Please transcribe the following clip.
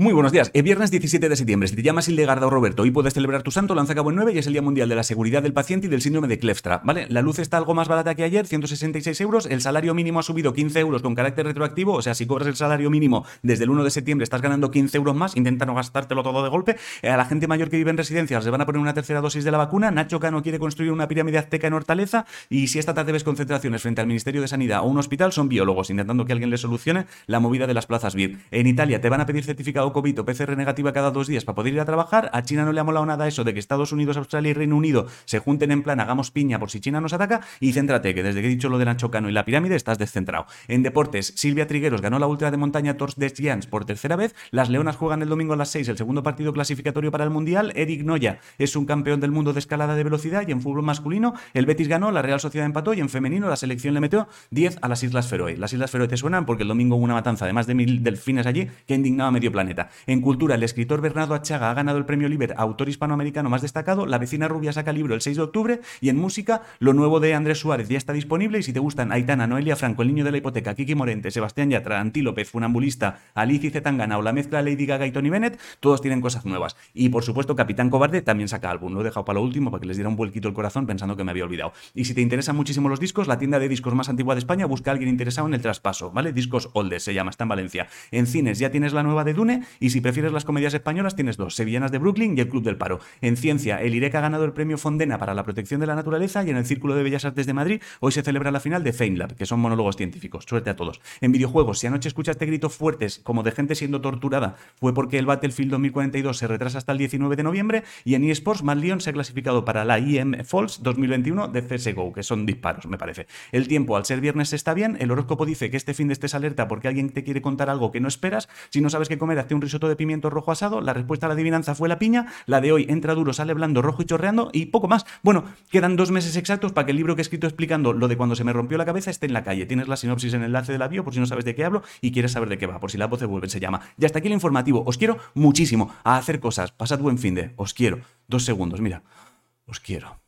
Muy buenos días. El viernes 17 de septiembre, si te llamas Hildegarda o Roberto y puedes celebrar tu santo, lanza cabo en 9 y es el Día Mundial de la Seguridad del Paciente y del Síndrome de Klefstra, ¿vale? La luz está algo más barata que ayer, 166 euros, el salario mínimo ha subido 15 euros con carácter retroactivo, o sea, si cobras el salario mínimo desde el 1 de septiembre estás ganando 15 euros más, intenta no gastártelo todo de golpe. Eh, a la gente mayor que vive en residencias le van a poner una tercera dosis de la vacuna, Nacho Cano quiere construir una pirámide azteca en Hortaleza y si esta tarde ves concentraciones frente al Ministerio de Sanidad o un hospital, son biólogos intentando que alguien les solucione la movida de las plazas VIP. En Italia te van a pedir certificado COVID o PCR negativo cada dos días para poder ir a trabajar. A China no le ha molado nada eso de que Estados Unidos, Australia y Reino Unido se junten en plan, hagamos piña por si China nos ataca. Y céntrate, que desde que he dicho lo de Nacho Cano y la pirámide estás descentrado. En deportes, Silvia Trigueros ganó la ultra de montaña Tours des Giants por tercera vez. Las Leonas juegan el domingo a las 6 el segundo partido clasificatorio para el Mundial. Eric Noya es un campeón del mundo de escalada de velocidad y en fútbol masculino el Betis ganó, la Real Sociedad empató y en femenino la selección le metió 10 a las Islas Feroe. Las Islas Feroe te suenan porque el domingo hubo una matanza de más de mil delfines allí que indignaba medio planeta. En cultura, el escritor Bernardo Chaga ha ganado el premio Liber autor hispanoamericano más destacado. La vecina rubia saca libro el 6 de octubre. Y en música, lo nuevo de Andrés Suárez ya está disponible. Y si te gustan Aitana, Noelia Franco, El niño de la hipoteca, Kiki Morente, Sebastián Yatra, Antílopez, Funambulista, Alicia Zetangana o la mezcla Lady Gaga y Tony Bennett, todos tienen cosas nuevas. Y por supuesto, Capitán Cobarde también saca álbum. Lo he dejado para lo último para que les diera un vuelquito el corazón pensando que me había olvidado. Y si te interesan muchísimo los discos, la tienda de discos más antigua de España busca a alguien interesado en el traspaso, ¿vale? Discos Oldes se llama, está en Valencia. En cines ya tienes la nueva de Dune y si prefieres las comedias españolas tienes dos, Sevillanas de Brooklyn y el Club del Paro. En ciencia, el IREC ha ganado el premio Fondena para la protección de la naturaleza y en el Círculo de Bellas Artes de Madrid hoy se celebra la final de FameLab, que son monólogos científicos. Suerte a todos. En videojuegos, si anoche escuchaste gritos fuertes como de gente siendo torturada, fue porque el Battlefield 2042 se retrasa hasta el 19 de noviembre y en eSports, Matt Leon se ha clasificado para la IM Falls 2021 de CSGO, que son disparos, me parece. El tiempo, al ser viernes, está bien. El horóscopo dice que este fin de estés alerta porque alguien te quiere contar algo que no esperas. Si no sabes qué comer, hazte un risotto de pimiento rojo asado. La respuesta a la adivinanza fue la piña. La de hoy entra duro, sale blando, rojo y chorreando y poco más. Bueno, quedan dos meses exactos para que el libro que he escrito explicando lo de cuando se me rompió la cabeza esté en la calle. Tienes la sinopsis en el enlace de la bio por si no sabes de qué hablo y quieres saber de qué va, por si la voz vuelve, se llama. Ya hasta aquí el informativo. Os quiero muchísimo a hacer cosas. Pasad buen fin de. Os quiero. Dos segundos, mira. Os quiero.